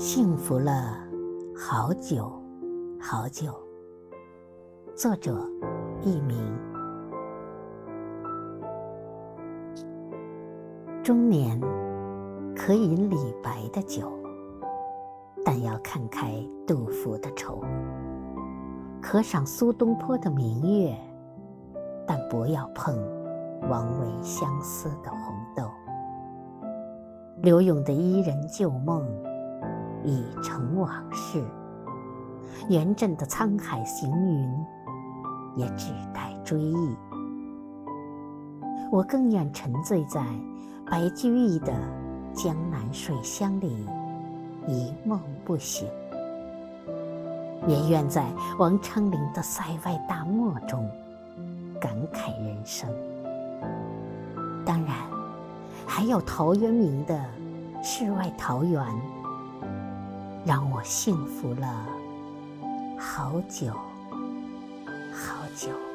幸福了好久好久。作者：佚名。中年可饮李白的酒，但要看开杜甫的愁；可赏苏东坡的明月，但不要碰王维相思的红豆。柳永的伊人旧梦。已成往事，元稹的沧海行云也只待追忆。我更愿沉醉在白居易的江南水乡里一梦不醒，也愿在王昌龄的塞外大漠中感慨人生。当然，还有陶渊明的世外桃源。让我幸福了好久好久。